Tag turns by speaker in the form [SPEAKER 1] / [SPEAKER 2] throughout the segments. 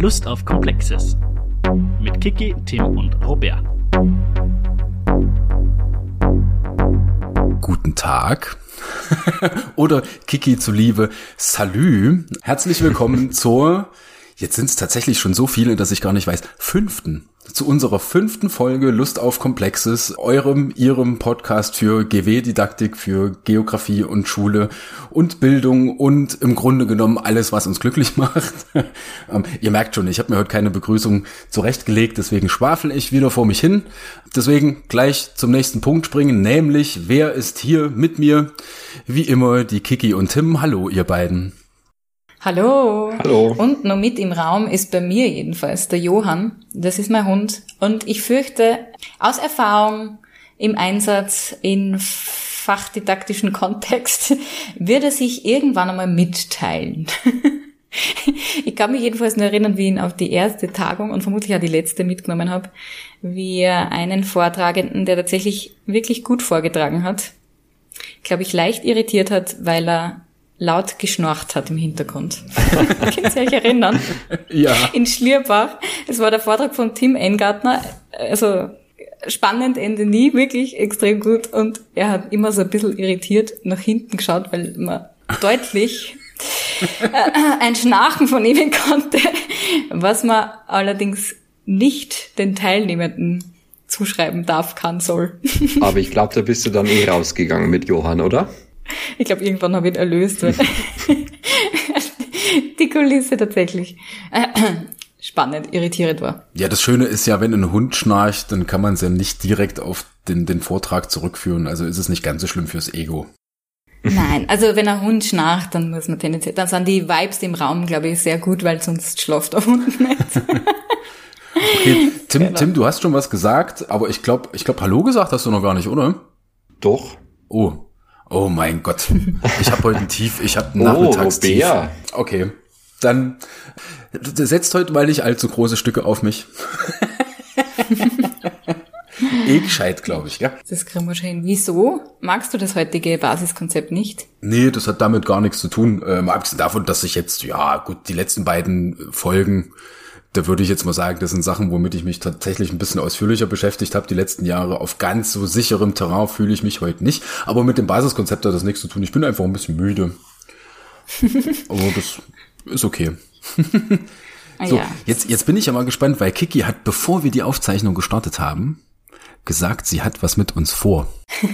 [SPEAKER 1] Lust auf Komplexes mit Kiki, Tim und Robert.
[SPEAKER 2] Guten Tag. Oder Kiki zuliebe, Salü. Herzlich willkommen zur, jetzt sind es tatsächlich schon so viele, dass ich gar nicht weiß, fünften zu unserer fünften Folge Lust auf Komplexes, eurem, ihrem Podcast für GW-Didaktik, für Geografie und Schule und Bildung und im Grunde genommen alles, was uns glücklich macht. ähm, ihr merkt schon, ich habe mir heute keine Begrüßung zurechtgelegt, deswegen schwafel ich wieder vor mich hin. Deswegen gleich zum nächsten Punkt springen, nämlich wer ist hier mit mir? Wie immer die Kiki und Tim. Hallo, ihr beiden.
[SPEAKER 3] Hallo.
[SPEAKER 2] Hallo.
[SPEAKER 3] Und noch mit im Raum ist bei mir jedenfalls der Johann. Das ist mein Hund. Und ich fürchte, aus Erfahrung im Einsatz in fachdidaktischen Kontext wird er sich irgendwann einmal mitteilen. ich kann mich jedenfalls nur erinnern, wie ich ihn auf die erste Tagung und vermutlich auch die letzte mitgenommen habe, wie er einen Vortragenden, der tatsächlich wirklich gut vorgetragen hat, glaube ich, leicht irritiert hat, weil er laut geschnorcht hat im Hintergrund. Könnt ihr euch erinnern?
[SPEAKER 2] Ja.
[SPEAKER 3] In Schlierbach. Es war der Vortrag von Tim Engartner. Also spannend, Ende nie, wirklich extrem gut. Und er hat immer so ein bisschen irritiert nach hinten geschaut, weil man deutlich äh, ein Schnarchen von ihm konnte, was man allerdings nicht den Teilnehmenden zuschreiben darf, kann, soll.
[SPEAKER 4] Aber ich glaube, da bist du dann eh rausgegangen mit Johann, oder?
[SPEAKER 3] Ich glaube, irgendwann habe ich ihn erlöst. die Kulisse tatsächlich spannend, irritierend war.
[SPEAKER 2] Ja, das Schöne ist ja, wenn ein Hund schnarcht, dann kann man es ja nicht direkt auf den, den Vortrag zurückführen. Also ist es nicht ganz so schlimm fürs Ego.
[SPEAKER 3] Nein, also wenn ein Hund schnarcht, dann muss man tendenziell, dann sind die Vibes im Raum, glaube ich, sehr gut, weil sonst schläft der Hund nicht.
[SPEAKER 2] okay, Tim, genau. Tim, du hast schon was gesagt, aber ich glaube, ich glaube, Hallo gesagt hast du noch gar nicht, oder?
[SPEAKER 4] Doch.
[SPEAKER 2] Oh, Oh mein Gott. Ich habe heute ein Tief, ich habe Nachmittagstief.
[SPEAKER 4] Oh,
[SPEAKER 2] okay. Dann setzt heute mal nicht allzu große Stücke auf mich. eh gescheit, glaube ich, ja.
[SPEAKER 3] Das kriegen wir schon Wieso magst du das heutige Basiskonzept nicht?
[SPEAKER 2] Nee, das hat damit gar nichts zu tun. Ähm, abgesehen davon, dass ich jetzt, ja gut, die letzten beiden Folgen da würde ich jetzt mal sagen, das sind Sachen, womit ich mich tatsächlich ein bisschen ausführlicher beschäftigt habe die letzten Jahre. Auf ganz so sicherem Terrain fühle ich mich heute nicht. Aber mit dem Basiskonzept hat das nichts zu tun. Ich bin einfach ein bisschen müde. Aber das ist okay.
[SPEAKER 3] Ah
[SPEAKER 2] so, jetzt, jetzt bin ich ja mal gespannt, weil Kiki hat, bevor wir die Aufzeichnung gestartet haben, gesagt, sie hat was mit uns vor.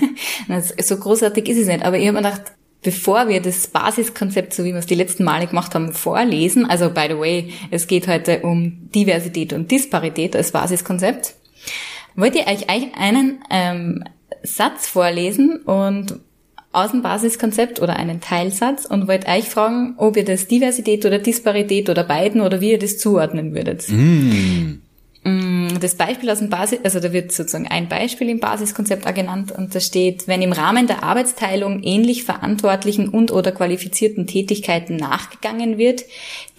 [SPEAKER 3] so großartig ist es nicht, aber ich habe mir gedacht, bevor wir das Basiskonzept, so wie wir es die letzten Male gemacht haben, vorlesen, also by the way, es geht heute um Diversität und Disparität als Basiskonzept, wollte ich euch einen ähm, Satz vorlesen und aus dem Basiskonzept oder einen Teilsatz und wollte euch fragen, ob ihr das Diversität oder Disparität oder beiden oder wie ihr das zuordnen würdet.
[SPEAKER 2] Mm.
[SPEAKER 3] Mm, das Beispiel aus dem Basis, also da wird sozusagen ein Beispiel im Basiskonzept auch genannt und da steht, wenn im Rahmen der Arbeitsteilung ähnlich verantwortlichen und oder qualifizierten Tätigkeiten nachgegangen wird,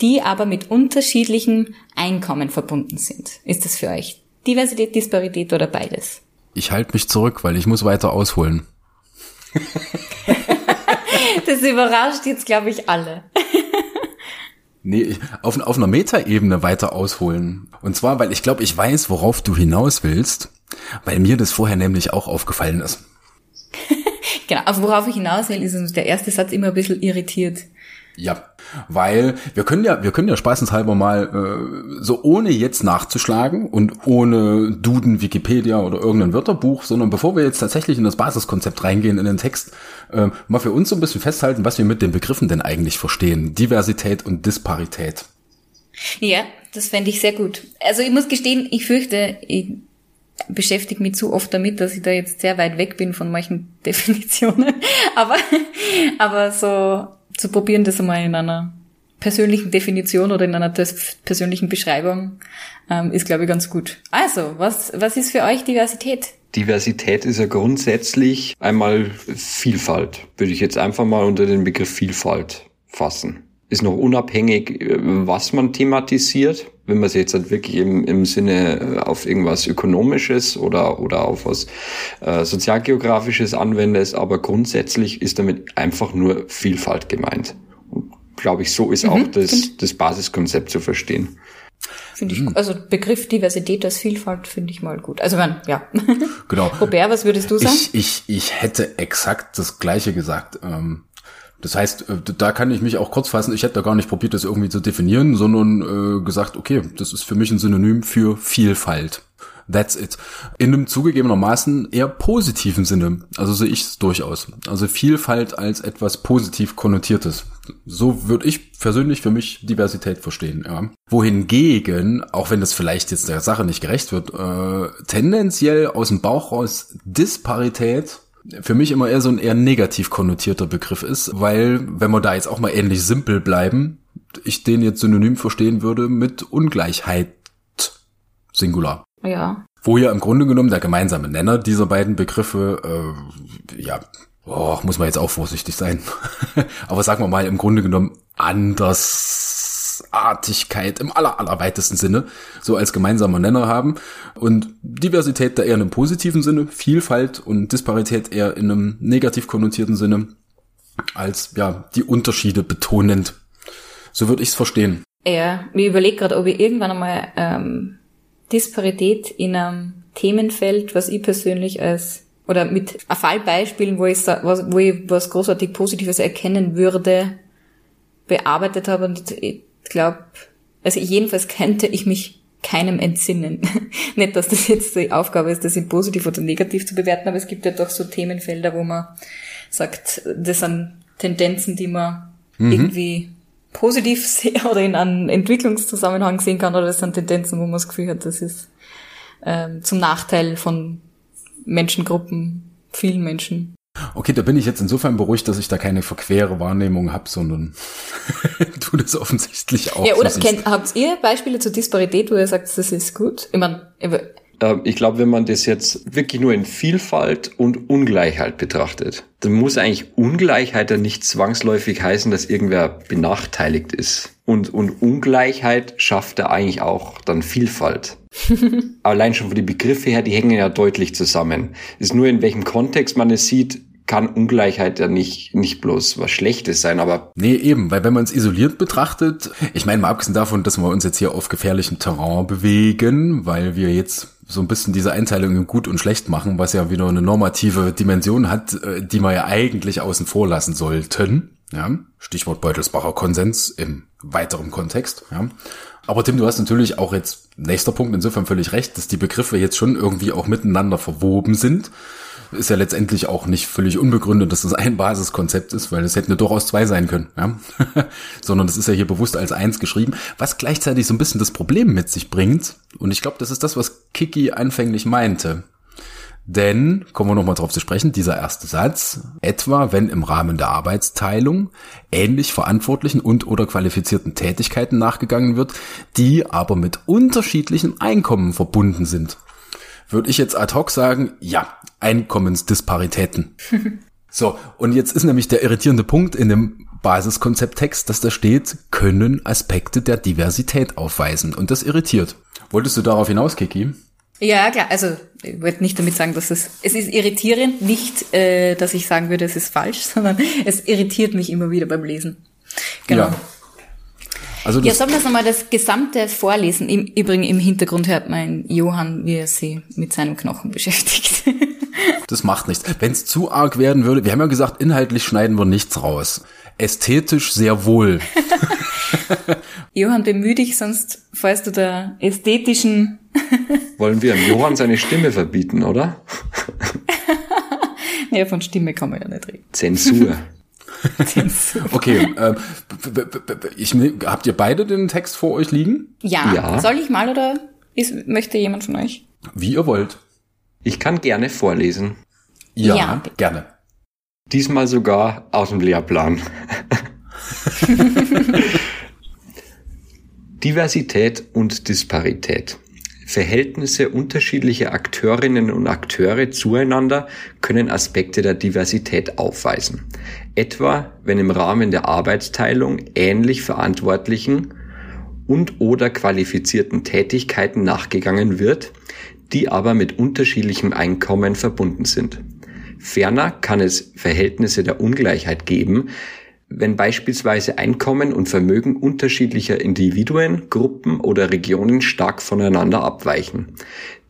[SPEAKER 3] die aber mit unterschiedlichem Einkommen verbunden sind. Ist das für euch Diversität, Disparität oder beides?
[SPEAKER 2] Ich halte mich zurück, weil ich muss weiter ausholen.
[SPEAKER 3] das überrascht jetzt, glaube ich, alle.
[SPEAKER 2] Nee, auf, auf einer Metaebene weiter ausholen. Und zwar, weil ich glaube, ich weiß, worauf du hinaus willst, weil mir das vorher nämlich auch aufgefallen ist.
[SPEAKER 3] genau, auf worauf ich hinaus will, ist uns der erste Satz immer ein bisschen irritiert.
[SPEAKER 2] Ja, weil wir können ja, wir können ja spaßenshalber mal äh, so ohne jetzt nachzuschlagen und ohne Duden, Wikipedia oder irgendein Wörterbuch, sondern bevor wir jetzt tatsächlich in das Basiskonzept reingehen, in den Text, äh, mal für uns so ein bisschen festhalten, was wir mit den Begriffen denn eigentlich verstehen. Diversität und Disparität.
[SPEAKER 3] Ja, das fände ich sehr gut. Also ich muss gestehen, ich fürchte, ich beschäftige mich zu oft damit, dass ich da jetzt sehr weit weg bin von manchen Definitionen. Aber, aber so zu probieren, das einmal in einer persönlichen Definition oder in einer persönlichen Beschreibung ähm, ist, glaube ich, ganz gut. Also, was, was ist für euch Diversität?
[SPEAKER 4] Diversität ist ja grundsätzlich einmal Vielfalt, würde ich jetzt einfach mal unter den Begriff Vielfalt fassen. Ist noch unabhängig, was man thematisiert. Wenn man es jetzt halt wirklich im, im Sinne äh, auf irgendwas Ökonomisches oder, oder auf was äh, Sozialgeografisches anwendet, aber grundsätzlich ist damit einfach nur Vielfalt gemeint. Und glaube ich, so ist mhm, auch das, das Basiskonzept zu verstehen.
[SPEAKER 3] Finde ich, also Begriff Diversität als Vielfalt finde ich mal gut. Also man, ja.
[SPEAKER 2] Genau.
[SPEAKER 3] Robert, was würdest du sagen?
[SPEAKER 2] Ich, ich, ich hätte exakt das Gleiche gesagt. Ähm, das heißt, äh, da kann ich mich auch kurz fassen. Ich hätte da gar nicht probiert, das irgendwie zu definieren, sondern äh, gesagt, okay, das ist für mich ein Synonym für Vielfalt. That's it. In einem zugegebenermaßen eher positiven Sinne. Also sehe ich es durchaus. Also Vielfalt als etwas positiv konnotiertes. So würde ich persönlich für mich Diversität verstehen. Ja. Wohingegen, auch wenn das vielleicht jetzt der Sache nicht gerecht wird, äh, tendenziell aus dem Bauch raus Disparität für mich immer eher so ein eher negativ konnotierter Begriff ist, weil, wenn wir da jetzt auch mal ähnlich simpel bleiben, ich den jetzt synonym verstehen würde mit Ungleichheit Singular.
[SPEAKER 3] Ja.
[SPEAKER 2] Wo ja im Grunde genommen der gemeinsame Nenner dieser beiden Begriffe, äh, ja, oh, muss man jetzt auch vorsichtig sein. Aber sagen wir mal im Grunde genommen Andersartigkeit im aller, allerweitesten Sinne so als gemeinsamer Nenner haben und Diversität da eher in einem positiven Sinne, Vielfalt und Disparität eher in einem negativ konnotierten Sinne als ja die Unterschiede betonend. So würde ich es verstehen.
[SPEAKER 3] Ja, ich überlege gerade, ob ich irgendwann einmal ähm, Disparität in einem Themenfeld, was ich persönlich als oder mit Fallbeispielen, wo ich, wo ich was großartig Positives erkennen würde, bearbeitet habe und ich glaube, also jedenfalls könnte ich mich keinem entsinnen. Nicht, dass das jetzt die Aufgabe ist, das in positiv oder negativ zu bewerten, aber es gibt ja doch so Themenfelder, wo man sagt, das sind Tendenzen, die man mhm. irgendwie positiv sehen oder in einem Entwicklungszusammenhang sehen kann, oder das sind Tendenzen, wo man das Gefühl hat, das ist ähm, zum Nachteil von Menschengruppen, vielen Menschen.
[SPEAKER 2] Okay, da bin ich jetzt insofern beruhigt, dass ich da keine verquere Wahrnehmung habe, sondern du das offensichtlich auch.
[SPEAKER 3] Ja, oder kennt, habt ihr Beispiele zur Disparität, wo ihr sagt, das ist gut? Ich meine,
[SPEAKER 4] ich glaube, wenn man das jetzt wirklich nur in Vielfalt und Ungleichheit betrachtet, dann muss eigentlich Ungleichheit ja nicht zwangsläufig heißen, dass irgendwer benachteiligt ist. Und, und Ungleichheit schafft ja eigentlich auch dann Vielfalt. Allein schon von den Begriffe her, die hängen ja deutlich zusammen. Es ist nur in welchem Kontext man es sieht, kann Ungleichheit ja nicht, nicht bloß was Schlechtes sein, aber.
[SPEAKER 2] Nee, eben, weil wenn man es isoliert betrachtet, ich meine mal abgesehen davon, dass wir uns jetzt hier auf gefährlichem Terrain bewegen, weil wir jetzt so ein bisschen diese Einteilung in gut und schlecht machen, was ja wieder eine normative Dimension hat, äh, die wir ja eigentlich außen vor lassen sollten. Ja, Stichwort Beutelsbacher Konsens im weiteren Kontext. Ja. Aber Tim, du hast natürlich auch jetzt nächster Punkt insofern völlig recht, dass die Begriffe jetzt schon irgendwie auch miteinander verwoben sind ist ja letztendlich auch nicht völlig unbegründet, dass das ein Basiskonzept ist, weil es hätten ja durchaus zwei sein können, ja? sondern das ist ja hier bewusst als eins geschrieben, was gleichzeitig so ein bisschen das Problem mit sich bringt. Und ich glaube, das ist das, was Kiki anfänglich meinte. Denn, kommen wir nochmal drauf zu sprechen, dieser erste Satz, etwa wenn im Rahmen der Arbeitsteilung ähnlich verantwortlichen und oder qualifizierten Tätigkeiten nachgegangen wird, die aber mit unterschiedlichen Einkommen verbunden sind würde ich jetzt ad hoc sagen, ja, Einkommensdisparitäten. so, und jetzt ist nämlich der irritierende Punkt in dem Basiskonzepttext, dass da steht, können Aspekte der Diversität aufweisen. Und das irritiert. Wolltest du darauf hinaus, Kiki?
[SPEAKER 3] Ja, klar. Also ich wollte nicht damit sagen, dass es es ist irritierend, nicht, äh, dass ich sagen würde, es ist falsch, sondern es irritiert mich immer wieder beim Lesen. Genau. Ja. Also ja, sollen wir jetzt nochmal das gesamte vorlesen? Im Übrigen im Hintergrund hört man Johann, wie er sich mit seinem Knochen beschäftigt.
[SPEAKER 2] das macht nichts. Wenn es zu arg werden würde, wir haben ja gesagt, inhaltlich schneiden wir nichts raus. Ästhetisch sehr wohl.
[SPEAKER 3] Johann, bemühe dich, sonst fällst du der ästhetischen...
[SPEAKER 4] Wollen wir Johann seine Stimme verbieten, oder?
[SPEAKER 3] ja, von Stimme kann man ja nicht reden.
[SPEAKER 4] Zensur.
[SPEAKER 2] okay, äh, ich, habt ihr beide den Text vor euch liegen?
[SPEAKER 3] Ja. ja. Soll ich mal oder ist, möchte jemand von euch?
[SPEAKER 2] Wie ihr wollt.
[SPEAKER 4] Ich kann gerne vorlesen.
[SPEAKER 2] Ja, ja. gerne.
[SPEAKER 4] Diesmal sogar aus dem Lehrplan. Diversität und Disparität. Verhältnisse unterschiedlicher Akteurinnen und Akteure zueinander können Aspekte der Diversität aufweisen. Etwa, wenn im Rahmen der Arbeitsteilung ähnlich verantwortlichen und oder qualifizierten Tätigkeiten nachgegangen wird, die aber mit unterschiedlichem Einkommen verbunden sind. Ferner kann es Verhältnisse der Ungleichheit geben, wenn beispielsweise Einkommen und Vermögen unterschiedlicher Individuen, Gruppen oder Regionen stark voneinander abweichen.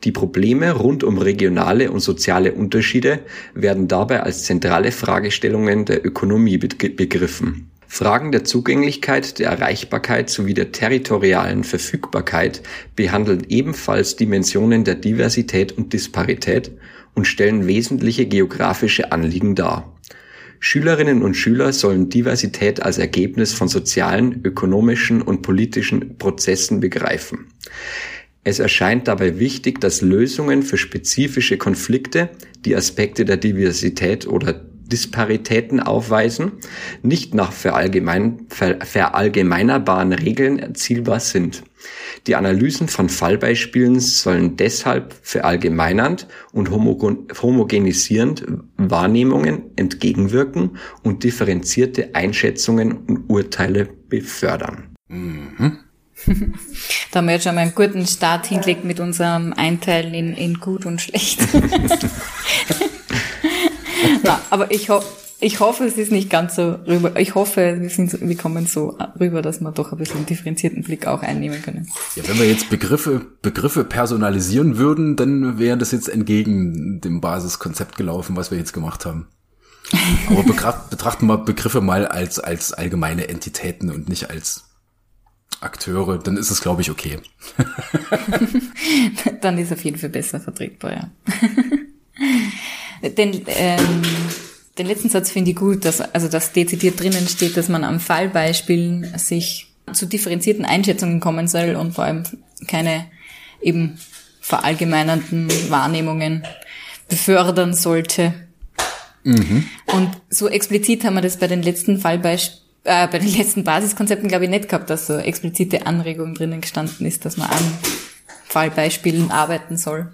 [SPEAKER 4] Die Probleme rund um regionale und soziale Unterschiede werden dabei als zentrale Fragestellungen der Ökonomie begriffen. Fragen der Zugänglichkeit, der Erreichbarkeit sowie der territorialen Verfügbarkeit behandeln ebenfalls Dimensionen der Diversität und Disparität und stellen wesentliche geografische Anliegen dar. Schülerinnen und Schüler sollen Diversität als Ergebnis von sozialen, ökonomischen und politischen Prozessen begreifen. Es erscheint dabei wichtig, dass Lösungen für spezifische Konflikte die Aspekte der Diversität oder Disparitäten aufweisen, nicht nach verallgemein, ver, verallgemeinerbaren Regeln erzielbar sind. Die Analysen von Fallbeispielen sollen deshalb verallgemeinernd und homogenisierend Wahrnehmungen entgegenwirken und differenzierte Einschätzungen und Urteile befördern. Mhm.
[SPEAKER 3] Da haben wir jetzt schon mal einen guten Start hingelegt mit unserem Einteilen in, in gut und schlecht. Na, aber ich, ho ich hoffe, es ist nicht ganz so rüber. Ich hoffe, wir, sind, wir kommen so rüber, dass wir doch ein bisschen einen differenzierten Blick auch einnehmen können.
[SPEAKER 2] Ja, wenn wir jetzt Begriffe, Begriffe personalisieren würden, dann wäre das jetzt entgegen dem Basiskonzept gelaufen, was wir jetzt gemacht haben. Aber betrachten wir Begriffe mal als, als allgemeine Entitäten und nicht als Akteure, dann ist es, glaube ich, okay.
[SPEAKER 3] dann ist auf jeden Fall besser vertretbar, ja. Den, ähm, den letzten Satz finde ich gut, dass, also dass dezidiert drinnen steht, dass man am Fallbeispielen sich zu differenzierten Einschätzungen kommen soll und vor allem keine eben verallgemeinernden Wahrnehmungen befördern sollte. Mhm. Und so explizit haben wir das bei den letzten Fallbeispielen äh, bei den letzten Basiskonzepten glaube ich nicht gehabt, dass so explizite Anregungen drinnen gestanden ist, dass man an Fallbeispielen arbeiten soll.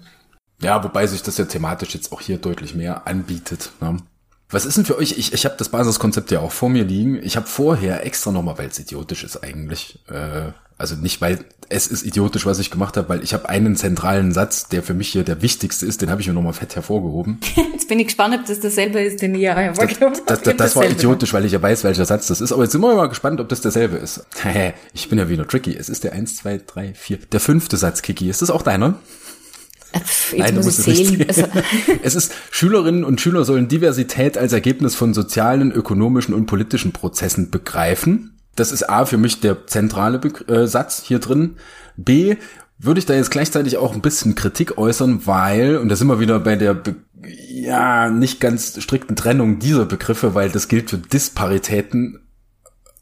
[SPEAKER 2] Ja, wobei sich das ja thematisch jetzt auch hier deutlich mehr anbietet. Ne? Was ist denn für euch? Ich, ich habe das Basiskonzept ja auch vor mir liegen. Ich habe vorher extra nochmal, weil es idiotisch ist eigentlich. Äh, also nicht, weil es ist idiotisch, was ich gemacht habe, weil ich habe einen zentralen Satz, der für mich hier der wichtigste ist, den habe ich mir nochmal fett hervorgehoben.
[SPEAKER 3] Jetzt bin ich gespannt, ob das dasselbe ist, den ich ja hervorgehoben
[SPEAKER 2] habe. Das, das, das, war idiotisch, weil ich ja weiß, welcher Satz das ist. Aber jetzt sind wir mal gespannt, ob das derselbe ist. ich bin ja wieder tricky. Es ist der eins, zwei, drei, vier. Der fünfte Satz, Kiki. Ist das auch deiner?
[SPEAKER 3] Jetzt Nein, muss ich sehen.
[SPEAKER 2] Also. es ist, Schülerinnen und Schüler sollen Diversität als Ergebnis von sozialen, ökonomischen und politischen Prozessen begreifen. Das ist A für mich der zentrale Be äh, Satz hier drin. B würde ich da jetzt gleichzeitig auch ein bisschen Kritik äußern, weil, und da sind wir wieder bei der, Be ja, nicht ganz strikten Trennung dieser Begriffe, weil das gilt für Disparitäten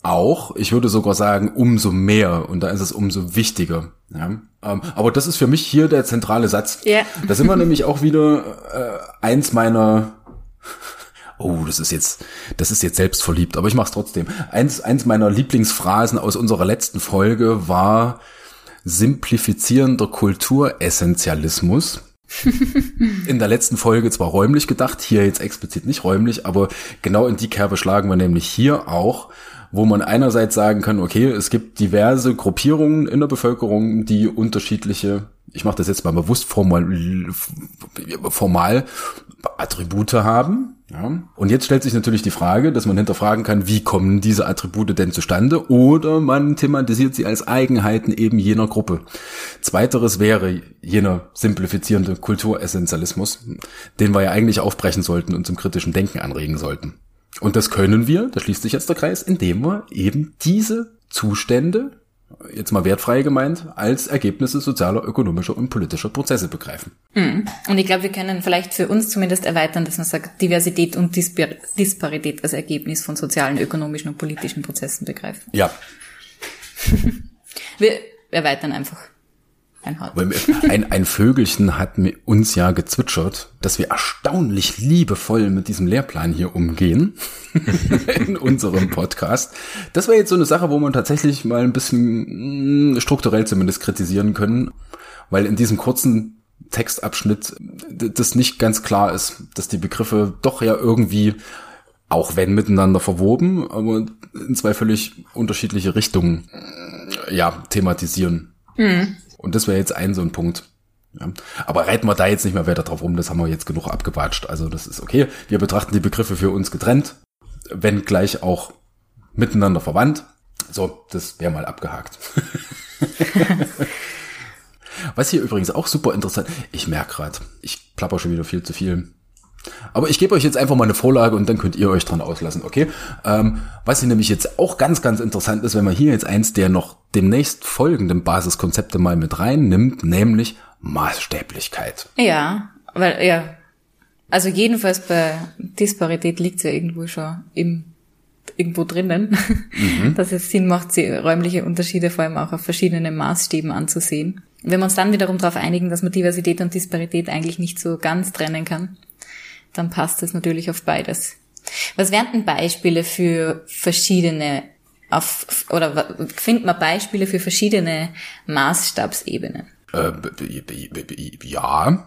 [SPEAKER 2] auch. Ich würde sogar sagen, umso mehr. Und da ist es umso wichtiger. Ja. Ähm, aber das ist für mich hier der zentrale Satz. Ja. Da sind wir nämlich auch wieder äh, eins meiner Oh, das ist jetzt, das ist jetzt selbstverliebt, aber ich mach's trotzdem. Eins, eins meiner Lieblingsphrasen aus unserer letzten Folge war simplifizierender Kulturessentialismus. in der letzten Folge zwar räumlich gedacht, hier jetzt explizit nicht räumlich, aber genau in die Kerbe schlagen wir nämlich hier auch, wo man einerseits sagen kann, okay, es gibt diverse Gruppierungen in der Bevölkerung, die unterschiedliche, ich mache das jetzt mal bewusst formal, formal Attribute haben. Ja. Und jetzt stellt sich natürlich die Frage, dass man hinterfragen kann, wie kommen diese Attribute denn zustande? Oder man thematisiert sie als Eigenheiten eben jener Gruppe. Zweiteres wäre jener simplifizierende Kulturessentialismus, den wir ja eigentlich aufbrechen sollten und zum kritischen Denken anregen sollten. Und das können wir, da schließt sich jetzt der Kreis, indem wir eben diese Zustände, jetzt mal wertfrei gemeint, als Ergebnisse sozialer, ökonomischer und politischer Prozesse begreifen.
[SPEAKER 3] Hm. Und ich glaube, wir können vielleicht für uns zumindest erweitern, dass man sagt, Diversität und Dispar Disparität als Ergebnis von sozialen, ökonomischen und politischen Prozessen begreifen.
[SPEAKER 2] Ja.
[SPEAKER 3] wir erweitern einfach.
[SPEAKER 2] Ein, ein Vögelchen hat uns ja gezwitschert, dass wir erstaunlich liebevoll mit diesem Lehrplan hier umgehen in unserem Podcast. Das wäre jetzt so eine Sache, wo man tatsächlich mal ein bisschen mm, strukturell zumindest kritisieren können, weil in diesem kurzen Textabschnitt das nicht ganz klar ist, dass die Begriffe doch ja irgendwie auch wenn miteinander verwoben, aber in zwei völlig unterschiedliche Richtungen ja thematisieren. Mhm. Und das wäre jetzt ein so ein Punkt. Ja. Aber reiten wir da jetzt nicht mehr weiter drauf rum, das haben wir jetzt genug abgewatscht. Also das ist okay. Wir betrachten die Begriffe für uns getrennt, wenn gleich auch miteinander verwandt. So, das wäre mal abgehakt. Was hier übrigens auch super interessant, ich merke gerade, ich plapper schon wieder viel zu viel. Aber ich gebe euch jetzt einfach mal eine Vorlage und dann könnt ihr euch dran auslassen, okay? Ähm, was hier nämlich jetzt auch ganz, ganz interessant ist, wenn man hier jetzt eins der noch demnächst folgenden Basiskonzepte mal mit reinnimmt, nämlich Maßstäblichkeit.
[SPEAKER 3] Ja, weil, ja. Also jedenfalls bei Disparität liegt ja irgendwo schon im, irgendwo drinnen, mhm. dass es Sinn macht, sie räumliche Unterschiede vor allem auch auf verschiedenen Maßstäben anzusehen. Wenn wir uns dann wiederum darauf einigen, dass man Diversität und Disparität eigentlich nicht so ganz trennen kann, dann passt es natürlich auf beides. Was wären denn Beispiele für verschiedene auf, oder findet man Beispiele für verschiedene Maßstabsebenen?
[SPEAKER 2] Äh, ja.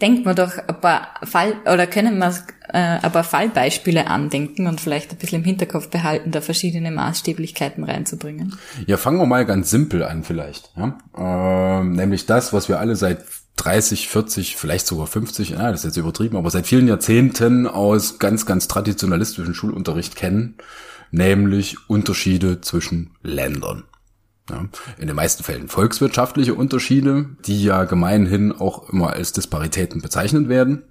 [SPEAKER 3] Denkt man doch ein paar Fall oder können wir äh, ein paar Fallbeispiele andenken und vielleicht ein bisschen im Hinterkopf behalten, da verschiedene Maßstäblichkeiten reinzubringen.
[SPEAKER 2] Ja, fangen wir mal ganz simpel an vielleicht. Ja? Ähm, nämlich das, was wir alle seit 30, 40, vielleicht sogar 50, ja, das ist jetzt übertrieben, aber seit vielen Jahrzehnten aus ganz, ganz traditionalistischen Schulunterricht kennen, nämlich Unterschiede zwischen Ländern. Ja, in den meisten Fällen volkswirtschaftliche Unterschiede, die ja gemeinhin auch immer als Disparitäten bezeichnet werden.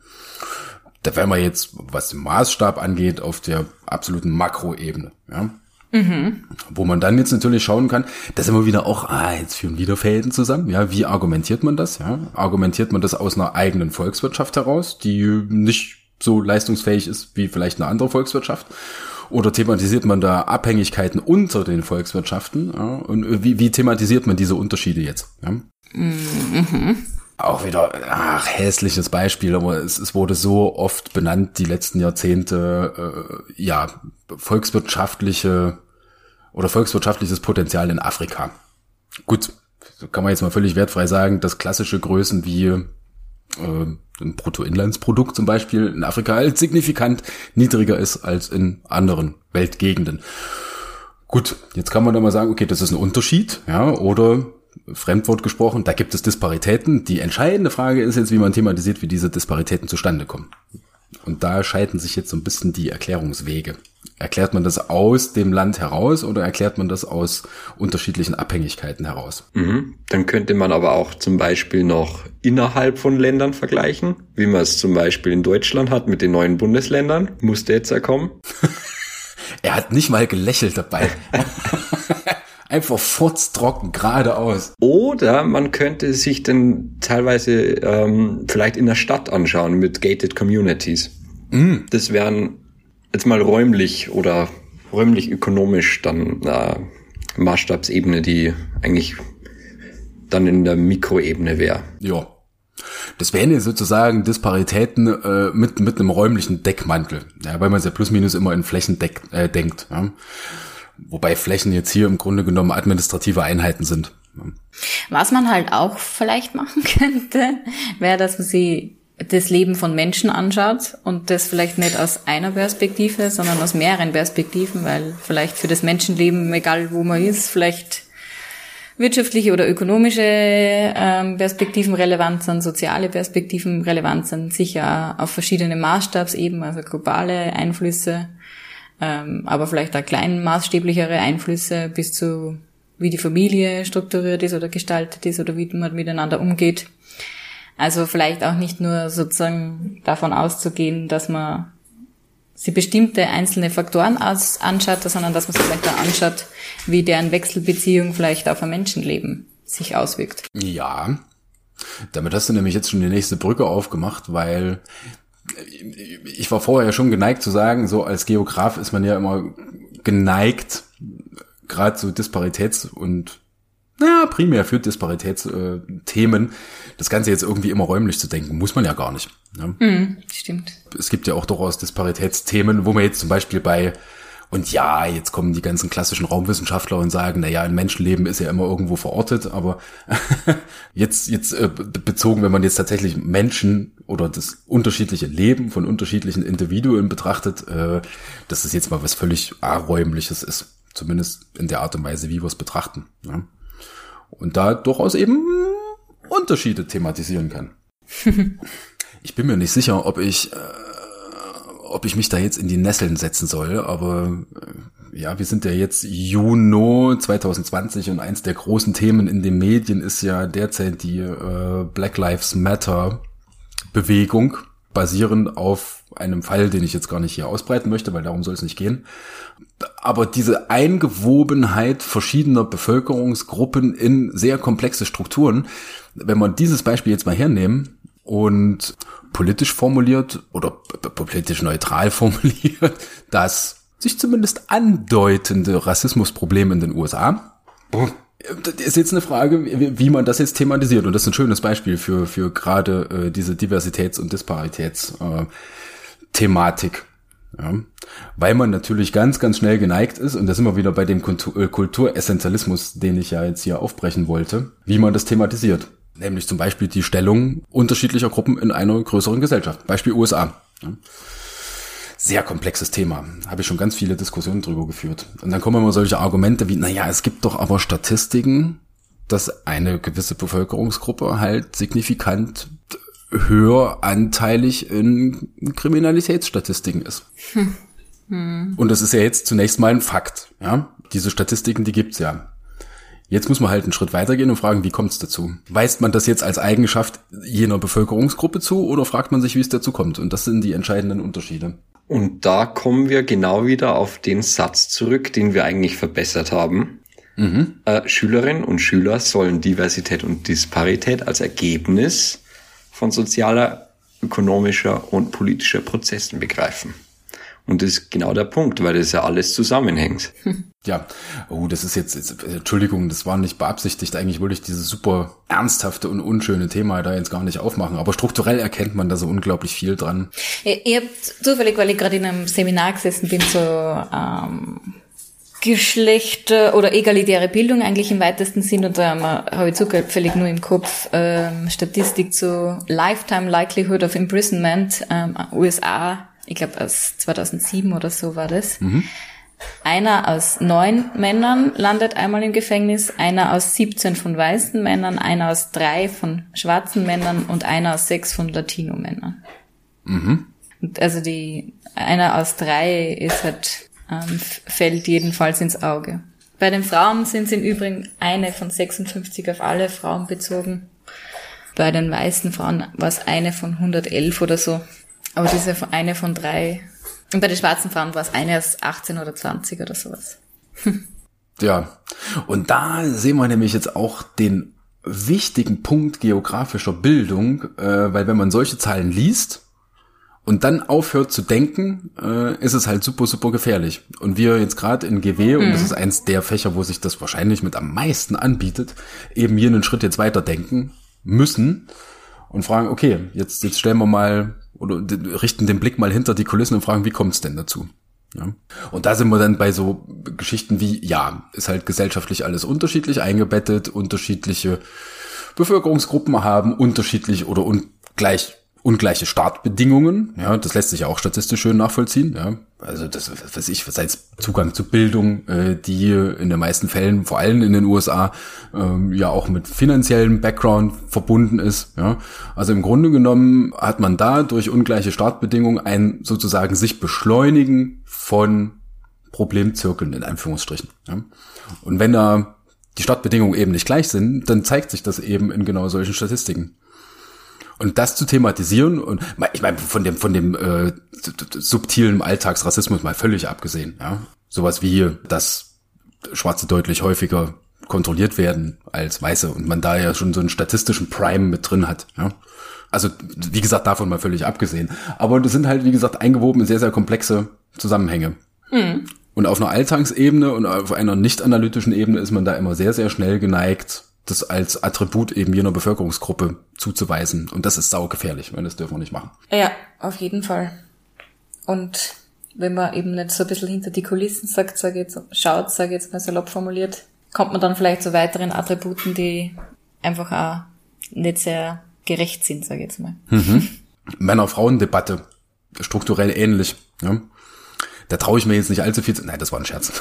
[SPEAKER 2] Da wären wir jetzt, was den Maßstab angeht, auf der absoluten Makroebene. Ja. Mhm. Wo man dann jetzt natürlich schauen kann, dass immer wieder auch, ah, jetzt führen wieder Fäden zusammen. Ja, wie argumentiert man das? Ja, argumentiert man das aus einer eigenen Volkswirtschaft heraus, die nicht so leistungsfähig ist wie vielleicht eine andere Volkswirtschaft? Oder thematisiert man da Abhängigkeiten unter den Volkswirtschaften? Ja? Und wie, wie thematisiert man diese Unterschiede jetzt? Ja? Mhm. Auch wieder, ach, hässliches Beispiel, aber es, es wurde so oft benannt, die letzten Jahrzehnte, äh, ja, volkswirtschaftliche oder volkswirtschaftliches Potenzial in Afrika. Gut, kann man jetzt mal völlig wertfrei sagen, dass klassische Größen wie äh, ein Bruttoinlandsprodukt zum Beispiel in Afrika halt signifikant niedriger ist als in anderen Weltgegenden. Gut, jetzt kann man da mal sagen, okay, das ist ein Unterschied, ja, oder Fremdwort gesprochen, da gibt es Disparitäten. Die entscheidende Frage ist jetzt, wie man thematisiert, wie diese Disparitäten zustande kommen. Und da scheiden sich jetzt so ein bisschen die Erklärungswege. Erklärt man das aus dem Land heraus oder erklärt man das aus unterschiedlichen Abhängigkeiten heraus?
[SPEAKER 4] Mhm. Dann könnte man aber auch zum Beispiel noch innerhalb von Ländern vergleichen, wie man es zum Beispiel in Deutschland hat mit den neuen Bundesländern. Musste jetzt ja kommen.
[SPEAKER 2] er hat nicht mal gelächelt dabei. Einfach furztrocken geradeaus.
[SPEAKER 4] Oder man könnte sich dann teilweise ähm, vielleicht in der Stadt anschauen mit gated communities. Mm. Das wären jetzt mal räumlich oder räumlich ökonomisch dann äh, Maßstabsebene, die eigentlich dann in der Mikroebene wäre.
[SPEAKER 2] Ja. Das wären ja sozusagen Disparitäten äh, mit, mit einem räumlichen Deckmantel, ja, weil man es ja plus minus immer in Flächen deck, äh, denkt. Ja. Wobei Flächen jetzt hier im Grunde genommen administrative Einheiten sind.
[SPEAKER 3] Was man halt auch vielleicht machen könnte, wäre, dass man sie das Leben von Menschen anschaut und das vielleicht nicht aus einer Perspektive, sondern aus mehreren Perspektiven, weil vielleicht für das Menschenleben, egal wo man ist, vielleicht wirtschaftliche oder ökonomische ähm, Perspektiven relevant sind, soziale Perspektiven relevant sind, sicher auf verschiedene Maßstabsebenen, also globale Einflüsse ähm, aber vielleicht auch klein maßstäblichere Einflüsse bis zu wie die Familie strukturiert ist oder gestaltet ist oder wie man miteinander umgeht. Also vielleicht auch nicht nur sozusagen davon auszugehen, dass man sie bestimmte einzelne Faktoren aus, anschaut, sondern dass man sich vielleicht auch anschaut, wie deren Wechselbeziehung vielleicht auf ein Menschenleben sich auswirkt.
[SPEAKER 2] Ja, damit hast du nämlich jetzt schon die nächste Brücke aufgemacht, weil ich war vorher ja schon geneigt zu sagen, so als Geograf ist man ja immer geneigt, gerade so Disparitäts- und ja, primär für Disparitätsthemen, das Ganze jetzt irgendwie immer räumlich zu denken, muss man ja gar nicht.
[SPEAKER 3] Ne? Mm, stimmt.
[SPEAKER 2] Es gibt ja auch durchaus Disparitätsthemen, wo man jetzt zum Beispiel bei und ja, jetzt kommen die ganzen klassischen Raumwissenschaftler und sagen, na ja, ein Menschenleben ist ja immer irgendwo verortet, aber jetzt, jetzt äh, bezogen, wenn man jetzt tatsächlich Menschen oder das unterschiedliche Leben von unterschiedlichen Individuen betrachtet, äh, dass es jetzt mal was völlig aräumliches ist. Zumindest in der Art und Weise, wie wir es betrachten. Ja. Und da durchaus eben Unterschiede thematisieren kann. ich bin mir nicht sicher, ob ich äh, ob ich mich da jetzt in die Nesseln setzen soll, aber äh, ja, wir sind ja jetzt Juni 2020 und eins der großen Themen in den Medien ist ja derzeit die äh, Black Lives Matter Bewegung, basierend auf einem Fall, den ich jetzt gar nicht hier ausbreiten möchte, weil darum soll es nicht gehen. Aber diese Eingewobenheit verschiedener Bevölkerungsgruppen in sehr komplexe Strukturen, wenn man dieses Beispiel jetzt mal hernehmen und politisch formuliert oder politisch neutral formuliert, dass sich zumindest andeutende Rassismusprobleme in den USA. Das ist jetzt eine Frage, wie man das jetzt thematisiert. Und das ist ein schönes Beispiel für, für gerade äh, diese Diversitäts- und Disparitätsthematik. Äh, ja. Weil man natürlich ganz, ganz schnell geneigt ist, und da sind wir wieder bei dem äh, Kulturessentialismus, den ich ja jetzt hier aufbrechen wollte, wie man das thematisiert. Nämlich zum Beispiel die Stellung unterschiedlicher Gruppen in einer größeren Gesellschaft. Beispiel USA. Sehr komplexes Thema. Habe ich schon ganz viele Diskussionen drüber geführt. Und dann kommen immer solche Argumente wie, naja, es gibt doch aber Statistiken, dass eine gewisse Bevölkerungsgruppe halt signifikant höher anteilig in Kriminalitätsstatistiken ist. Hm. Hm. Und das ist ja jetzt zunächst mal ein Fakt. Ja, diese Statistiken, die gibt's ja. Jetzt muss man halt einen Schritt weitergehen und fragen, wie kommt es dazu? Weist man das jetzt als Eigenschaft jener Bevölkerungsgruppe zu oder fragt man sich, wie es dazu kommt? Und das sind die entscheidenden Unterschiede.
[SPEAKER 4] Und da kommen wir genau wieder auf den Satz zurück, den wir eigentlich verbessert haben. Mhm. Äh, Schülerinnen und Schüler sollen Diversität und Disparität als Ergebnis von sozialer, ökonomischer und politischer Prozessen begreifen. Und das ist genau der Punkt, weil das ja alles zusammenhängt.
[SPEAKER 2] Ja, oh, das ist jetzt, jetzt, Entschuldigung, das war nicht beabsichtigt. Eigentlich wollte ich dieses super ernsthafte und unschöne Thema da jetzt gar nicht aufmachen. Aber strukturell erkennt man da so unglaublich viel dran.
[SPEAKER 3] Ich, ich habe zufällig, weil ich gerade in einem Seminar gesessen bin, so ähm, Geschlechter oder egalitäre Bildung eigentlich im weitesten Sinn und da habe ich zufällig nur im Kopf ähm, Statistik zu Lifetime Likelihood of Imprisonment ähm, USA ich glaube aus 2007 oder so war das. Mhm. Einer aus neun Männern landet einmal im Gefängnis, einer aus 17 von weißen Männern, einer aus drei von schwarzen Männern und einer aus sechs von Latino-Männern. Mhm. Also die, einer aus drei ist halt, ähm, fällt jedenfalls ins Auge. Bei den Frauen sind es im Übrigen eine von 56 auf alle Frauen bezogen. Bei den weißen Frauen war es eine von 111 oder so. Aber ja eine von drei. Und bei den schwarzen Frauen war es eine aus 18 oder 20 oder sowas.
[SPEAKER 2] ja. Und da sehen wir nämlich jetzt auch den wichtigen Punkt geografischer Bildung, äh, weil wenn man solche Zahlen liest und dann aufhört zu denken, äh, ist es halt super, super gefährlich. Und wir jetzt gerade in GW, mhm. und das ist eins der Fächer, wo sich das wahrscheinlich mit am meisten anbietet, eben hier einen Schritt jetzt weiter denken müssen und fragen, okay, jetzt, jetzt stellen wir mal oder richten den Blick mal hinter die Kulissen und fragen, wie kommt es denn dazu? Ja. Und da sind wir dann bei so Geschichten wie, ja, ist halt gesellschaftlich alles unterschiedlich eingebettet, unterschiedliche Bevölkerungsgruppen haben unterschiedlich oder ungleich ungleiche Startbedingungen. Ja, das lässt sich ja auch statistisch schön nachvollziehen. Ja, also das, was weiß ich, sei es Zugang zu Bildung, äh, die in den meisten Fällen, vor allem in den USA, ähm, ja auch mit finanziellem Background verbunden ist. Ja, also im Grunde genommen hat man da durch ungleiche Startbedingungen ein sozusagen sich beschleunigen von Problemzirkeln in Anführungsstrichen. Ja. Und wenn da die Startbedingungen eben nicht gleich sind, dann zeigt sich das eben in genau solchen Statistiken. Und das zu thematisieren und ich meine von dem von dem äh, subtilen Alltagsrassismus mal völlig abgesehen, ja. Sowas wie, dass Schwarze deutlich häufiger kontrolliert werden als Weiße und man da ja schon so einen statistischen Prime mit drin hat, ja. Also, wie gesagt, davon mal völlig abgesehen. Aber das sind halt, wie gesagt, eingewoben sehr, sehr komplexe Zusammenhänge. Mhm. Und auf einer Alltagsebene und auf einer nicht analytischen Ebene ist man da immer sehr, sehr schnell geneigt, das als Attribut eben jener Bevölkerungsgruppe zuzuweisen. Und das ist saugefährlich, weil das dürfen wir nicht machen.
[SPEAKER 3] Ja, auf jeden Fall. Und wenn man eben nicht so ein bisschen hinter die Kulissen sagt, sag jetzt, schaut, sage jetzt mal salopp formuliert, kommt man dann vielleicht zu weiteren Attributen, die einfach auch nicht sehr gerecht sind, sage ich jetzt mal.
[SPEAKER 2] Mhm. Männer-Frauen-Debatte, strukturell ähnlich. Ja? Da traue ich mir jetzt nicht allzu viel zu. Nein, das war ein Scherz.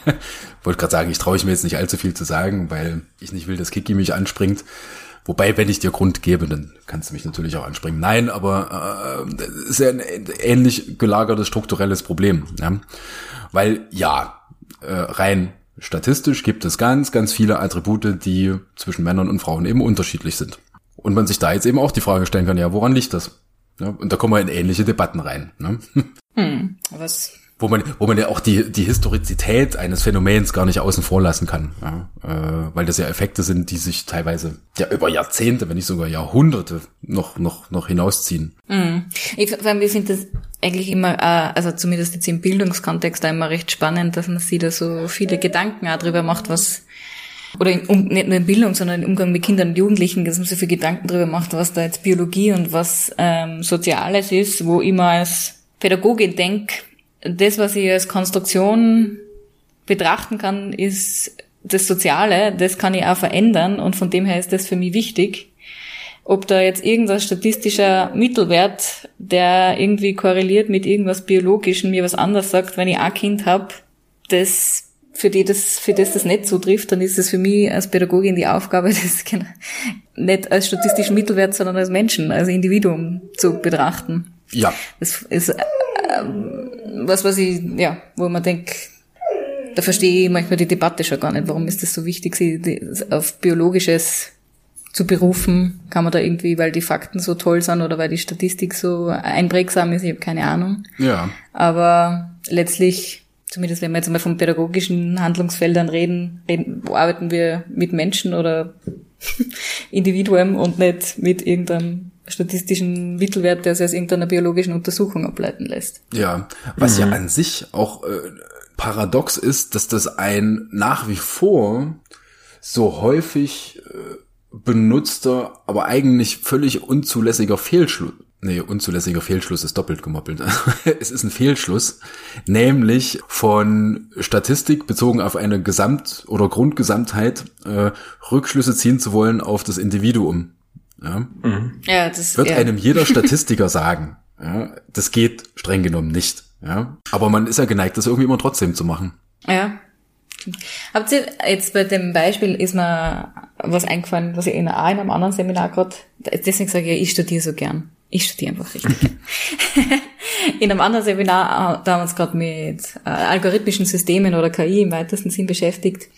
[SPEAKER 2] Wollte gerade sagen, ich traue ich mir jetzt nicht allzu viel zu sagen, weil ich nicht will, dass Kiki mich anspringt. Wobei, wenn ich dir Grund gebe, dann kannst du mich natürlich auch anspringen. Nein, aber äh, ist ja ein ähnlich gelagertes strukturelles Problem. Ja? Weil ja, äh, rein statistisch gibt es ganz, ganz viele Attribute, die zwischen Männern und Frauen eben unterschiedlich sind. Und man sich da jetzt eben auch die Frage stellen kann, ja, woran liegt das? Ja, und da kommen wir in ähnliche Debatten rein. Ne?
[SPEAKER 3] Hm, was
[SPEAKER 2] wo man, wo man ja auch die, die Historizität eines Phänomens gar nicht außen vor lassen kann, ja, äh, weil das ja Effekte sind, die sich teilweise ja über Jahrzehnte, wenn nicht sogar Jahrhunderte noch noch noch hinausziehen.
[SPEAKER 3] Mhm. Ich, ich finde das eigentlich immer, äh, also zumindest jetzt im Bildungskontext da immer recht spannend, dass man sich da so viele Gedanken auch drüber macht, was oder in, um, nicht nur in Bildung, sondern im Umgang mit Kindern und Jugendlichen, dass man so viele Gedanken drüber macht, was da jetzt Biologie und was ähm, Soziales ist, wo immer als Pädagogin denke, das, was ich als Konstruktion betrachten kann, ist das Soziale, das kann ich auch verändern und von dem her ist das für mich wichtig. Ob da jetzt irgendein statistischer Mittelwert, der irgendwie korreliert mit irgendwas Biologischem, mir was anderes sagt, wenn ich ein Kind habe, das für die das, für das das nicht zutrifft, dann ist es für mich als Pädagogin die Aufgabe, das nicht als statistischen Mittelwert, sondern als Menschen, als Individuum zu betrachten.
[SPEAKER 2] Ja.
[SPEAKER 3] Das ist äh, was, was ich, ja, wo man denkt, da verstehe ich manchmal die Debatte schon gar nicht. Warum ist das so wichtig, sie auf Biologisches zu berufen? Kann man da irgendwie, weil die Fakten so toll sind oder weil die Statistik so einprägsam ist? Ich habe keine Ahnung.
[SPEAKER 2] Ja.
[SPEAKER 3] Aber letztlich, zumindest wenn wir jetzt mal von pädagogischen Handlungsfeldern reden, reden arbeiten wir mit Menschen oder Individuen und nicht mit irgendeinem statistischen Mittelwert, der sich aus irgendeiner biologischen Untersuchung ableiten lässt.
[SPEAKER 2] Ja, was mhm. ja an sich auch äh, paradox ist, dass das ein nach wie vor so häufig äh, benutzter, aber eigentlich völlig unzulässiger Fehlschluss. Nee, unzulässiger Fehlschluss ist doppelt gemoppelt. es ist ein Fehlschluss, nämlich von Statistik bezogen auf eine Gesamt- oder Grundgesamtheit äh, Rückschlüsse ziehen zu wollen auf das Individuum. Ja,
[SPEAKER 3] mhm. ja das
[SPEAKER 2] wird
[SPEAKER 3] ja.
[SPEAKER 2] einem jeder Statistiker sagen. Ja, das geht streng genommen nicht. Ja, aber man ist ja geneigt, das irgendwie immer trotzdem zu machen.
[SPEAKER 3] Ja. Habt ihr jetzt bei dem Beispiel ist mir was eingefallen, was ich in, einem anderen Seminar gerade, deswegen sage ich, ich studiere so gern. Ich studiere einfach richtig in einem anderen Seminar, äh, da haben wir uns gerade mit äh, algorithmischen Systemen oder KI im weitesten Sinn beschäftigt.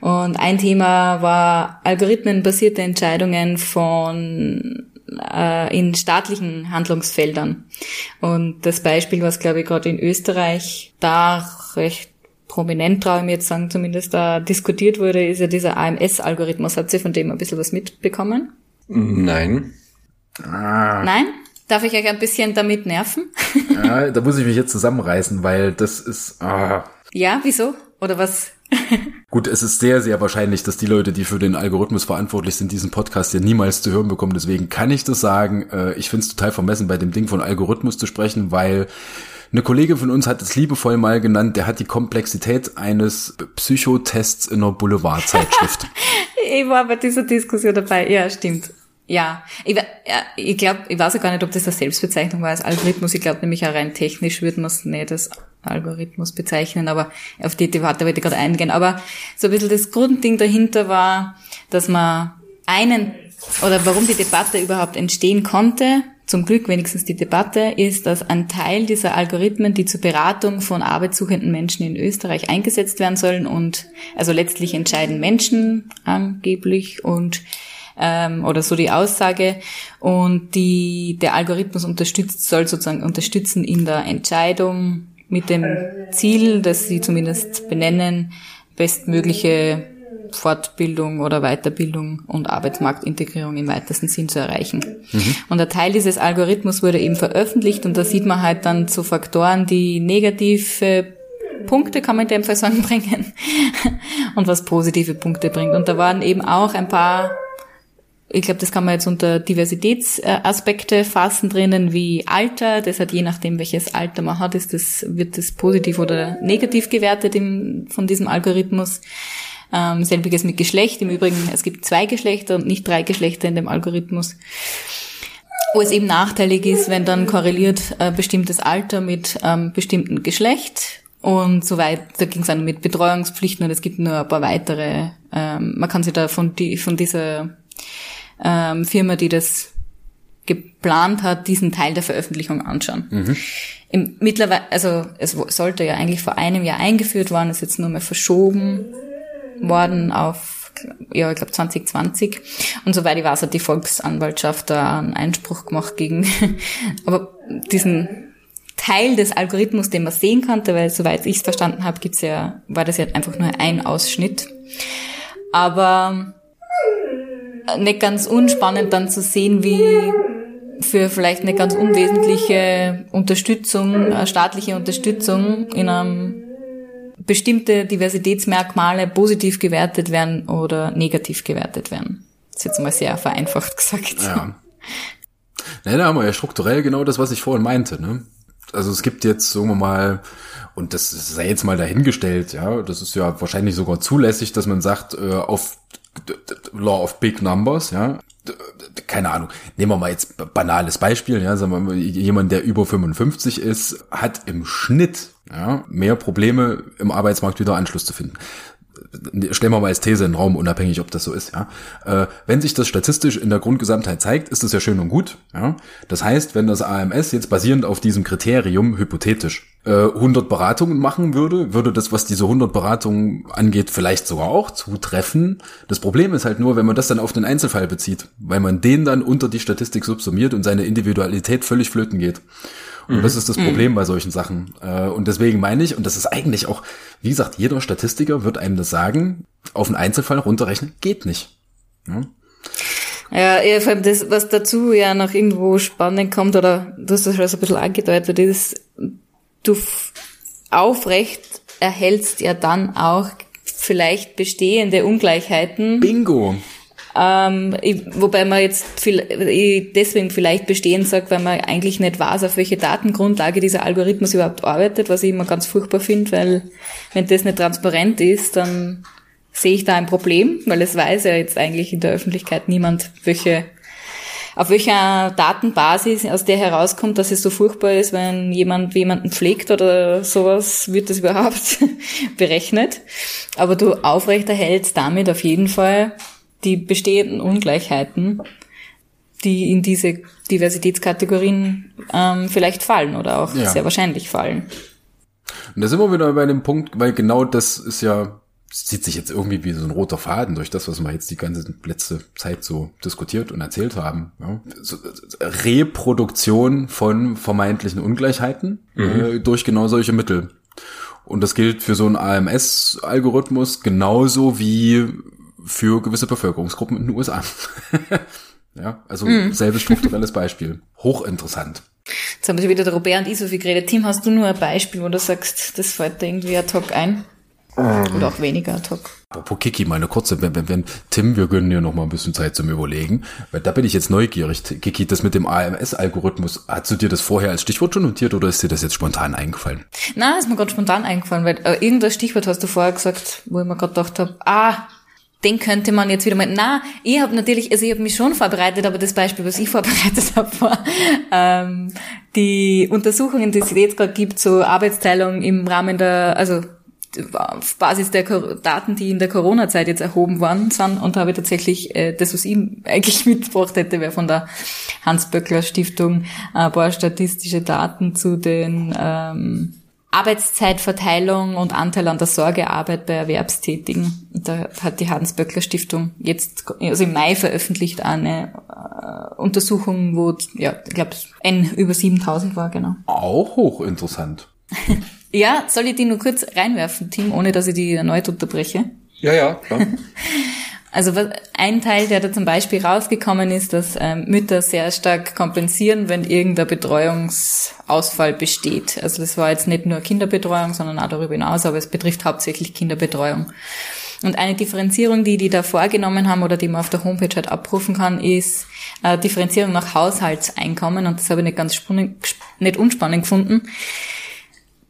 [SPEAKER 3] Und ein Thema war algorithmenbasierte Entscheidungen von äh, in staatlichen Handlungsfeldern. Und das Beispiel, was glaube ich gerade in Österreich da recht prominent, traue ich mir jetzt sagen, zumindest da diskutiert wurde, ist ja dieser AMS-Algorithmus. Hat sie von dem ein bisschen was mitbekommen?
[SPEAKER 4] Nein.
[SPEAKER 3] Ah. Nein? Darf ich euch ein bisschen damit nerven?
[SPEAKER 2] ja, da muss ich mich jetzt zusammenreißen, weil das ist. Ah.
[SPEAKER 3] Ja, wieso? Oder was?
[SPEAKER 2] Gut, es ist sehr, sehr wahrscheinlich, dass die Leute, die für den Algorithmus verantwortlich sind, diesen Podcast ja niemals zu hören bekommen. Deswegen kann ich das sagen. Äh, ich finde es total vermessen, bei dem Ding von Algorithmus zu sprechen, weil eine Kollegin von uns hat es liebevoll mal genannt, der hat die Komplexität eines Psychotests in einer Boulevardzeitschrift.
[SPEAKER 3] ich war bei dieser Diskussion dabei. Ja, stimmt. Ja, ich, ja, ich glaube, ich weiß ja gar nicht, ob das eine Selbstbezeichnung war als Algorithmus. Ich glaube nämlich auch rein technisch würde man es nicht als Algorithmus bezeichnen, aber auf die Debatte wollte ich gerade eingehen. Aber so ein bisschen das Grundding dahinter war, dass man einen, oder warum die Debatte überhaupt entstehen konnte, zum Glück wenigstens die Debatte, ist, dass ein Teil dieser Algorithmen, die zur Beratung von arbeitssuchenden Menschen in Österreich eingesetzt werden sollen und also letztlich entscheiden Menschen angeblich und ähm, oder so die Aussage. Und die, der Algorithmus unterstützt, soll sozusagen unterstützen in der Entscheidung mit dem Ziel, dass sie zumindest benennen, bestmögliche Fortbildung oder Weiterbildung und Arbeitsmarktintegrierung im weitesten Sinn zu erreichen. Mhm. Und der Teil dieses Algorithmus wurde eben veröffentlicht und da sieht man halt dann zu Faktoren, die negative Punkte, kann man in dem Fall sagen, bringen und was positive Punkte bringt. Und da waren eben auch ein paar ich glaube, das kann man jetzt unter Diversitätsaspekte fassen drinnen, wie Alter. Das hat je nachdem, welches Alter man hat, ist das, wird das positiv oder negativ gewertet im, von diesem Algorithmus. Ähm, selbiges mit Geschlecht. Im Übrigen, es gibt zwei Geschlechter und nicht drei Geschlechter in dem Algorithmus. Wo es eben nachteilig ist, wenn dann korreliert äh, bestimmtes Alter mit ähm, bestimmten Geschlecht und so weiter ging es dann mit Betreuungspflichten und es gibt nur ein paar weitere. Ähm, man kann sich da von, die, von dieser ähm, Firma, die das geplant hat, diesen Teil der Veröffentlichung anschauen.
[SPEAKER 2] Mhm.
[SPEAKER 3] Im, mittlerweile, also es sollte ja eigentlich vor einem Jahr eingeführt worden, ist jetzt nur mehr verschoben worden auf, ja, ich glaube 2020. Und soweit ich weiß, hat die Volksanwaltschaft da einen Einspruch gemacht gegen, aber diesen Teil des Algorithmus, den man sehen konnte, weil soweit ich es verstanden habe, gibt's ja, war das ja einfach nur ein Ausschnitt. Aber nicht ganz unspannend dann zu sehen, wie für vielleicht eine ganz unwesentliche Unterstützung, äh, staatliche Unterstützung in einem bestimmte Diversitätsmerkmale positiv gewertet werden oder negativ gewertet werden. Das ist jetzt mal sehr vereinfacht gesagt.
[SPEAKER 2] Ja. Naja, da haben wir ja strukturell genau das, was ich vorhin meinte. Ne? Also es gibt jetzt, sagen wir mal, und das sei jetzt mal dahingestellt, ja, das ist ja wahrscheinlich sogar zulässig, dass man sagt, äh, auf Law of Big Numbers, ja, keine Ahnung, nehmen wir mal jetzt banales Beispiel, ja, sagen wir mal, jemand, der über 55 ist, hat im Schnitt ja, mehr Probleme im Arbeitsmarkt wieder Anschluss zu finden stellen wir mal als These in den Raum, unabhängig, ob das so ist, ja. Äh, wenn sich das statistisch in der Grundgesamtheit zeigt, ist das ja schön und gut, ja. Das heißt, wenn das AMS jetzt basierend auf diesem Kriterium, hypothetisch, äh, 100 Beratungen machen würde, würde das, was diese 100 Beratungen angeht, vielleicht sogar auch zutreffen. Das Problem ist halt nur, wenn man das dann auf den Einzelfall bezieht, weil man den dann unter die Statistik subsumiert und seine Individualität völlig flöten geht. Und das ist das Problem bei solchen Sachen. Äh, und deswegen meine ich, und das ist eigentlich auch, wie gesagt, jeder Statistiker wird einem das sagen, auf einen Einzelfall runterrechnen geht nicht. Ja?
[SPEAKER 3] Ja, ja, vor allem das, was dazu ja noch irgendwo spannend kommt, oder du hast das schon so ein bisschen angedeutet, ist, du aufrecht erhältst ja dann auch vielleicht bestehende Ungleichheiten.
[SPEAKER 2] Bingo.
[SPEAKER 3] Ähm, ich, wobei man jetzt viel, ich deswegen vielleicht bestehen sagt, weil man eigentlich nicht weiß, auf welche Datengrundlage dieser Algorithmus überhaupt arbeitet, was ich immer ganz furchtbar finde, weil wenn das nicht transparent ist, dann sehe ich da ein Problem, weil es weiß ja jetzt eigentlich in der Öffentlichkeit niemand, welche auf welcher Datenbasis aus der herauskommt, dass es so furchtbar ist, wenn jemand jemanden pflegt oder sowas, wird das überhaupt berechnet. Aber du aufrechterhältst damit auf jeden Fall die bestehenden Ungleichheiten, die in diese Diversitätskategorien ähm, vielleicht fallen oder auch
[SPEAKER 2] Ja.
[SPEAKER 3] sehr wahrscheinlich fallen.
[SPEAKER 2] Und da sind wir wieder bei dem Punkt, weil genau das ist ja, zieht sich jetzt irgendwie wie so ein roter Faden durch das, was wir jetzt die ganze letzte Zeit so diskutiert und erzählt haben. Ja. So, Reproduktion von vermeintlichen Ungleichheiten äh, durch genau solche Mittel. Und das gilt für so einen AMS-Algorithmus genauso wie für gewisse Bevölkerungsgruppen in den USA. ja, also selbes strukturelles Beispiel. Hochinteressant.
[SPEAKER 3] Jetzt haben wir wieder der Robert und ich so viel geredet. Tim, hast du nur ein Beispiel, wo du sagst, das fällt dir irgendwie ad hoc ein? Oder auch weniger ad hoc?
[SPEAKER 2] Apropos Kiki, mal eine kurze, wenn, wenn, wenn, Tim, wir gönnen dir noch mal ein bisschen Zeit zum Überlegen, weil da bin ich jetzt neugierig. Kiki, das mit dem AMS-Algorithmus, hast du dir das vorher als Stichwort schon notiert oder ist dir das jetzt spontan eingefallen?
[SPEAKER 3] Na, ist mir gerade spontan eingefallen, weil äh, irgendein Stichwort hast du vorher gesagt, wo ich mir gerade gedacht habe, ah, den könnte man jetzt wieder mal. Na, ich habe natürlich, also ich habe mich schon vorbereitet, aber das Beispiel, was ich vorbereitet habe, war ähm, die Untersuchungen, die es jetzt gerade gibt, so Arbeitsteilung im Rahmen der, also auf Basis der Daten, die in der Corona-Zeit jetzt erhoben worden sind. Und da habe ich tatsächlich äh, das, was ich eigentlich mitgebracht hätte, wäre von der Hans-Böckler-Stiftung ein paar statistische Daten zu den ähm, Arbeitszeitverteilung und Anteil an der Sorgearbeit bei Erwerbstätigen. Da hat die Hans-Böckler-Stiftung jetzt, also im Mai veröffentlicht eine äh, Untersuchung, wo, ja, ich glaube, N über 7000 war, genau.
[SPEAKER 2] Auch hochinteressant.
[SPEAKER 3] Ja, soll ich die nur kurz reinwerfen, Tim, ohne dass ich die erneut unterbreche?
[SPEAKER 4] Ja, ja, klar.
[SPEAKER 3] Also was- ein Teil, der da zum Beispiel rausgekommen ist, dass ähm, Mütter sehr stark kompensieren, wenn irgendein Betreuungsausfall besteht. Also das war jetzt nicht nur Kinderbetreuung, sondern auch darüber hinaus, aber es betrifft hauptsächlich Kinderbetreuung. Und eine Differenzierung, die die da vorgenommen haben oder die man auf der Homepage halt abrufen kann, ist äh, Differenzierung nach Haushaltseinkommen. Und das habe ich nicht ganz spannend, nicht unspannend gefunden.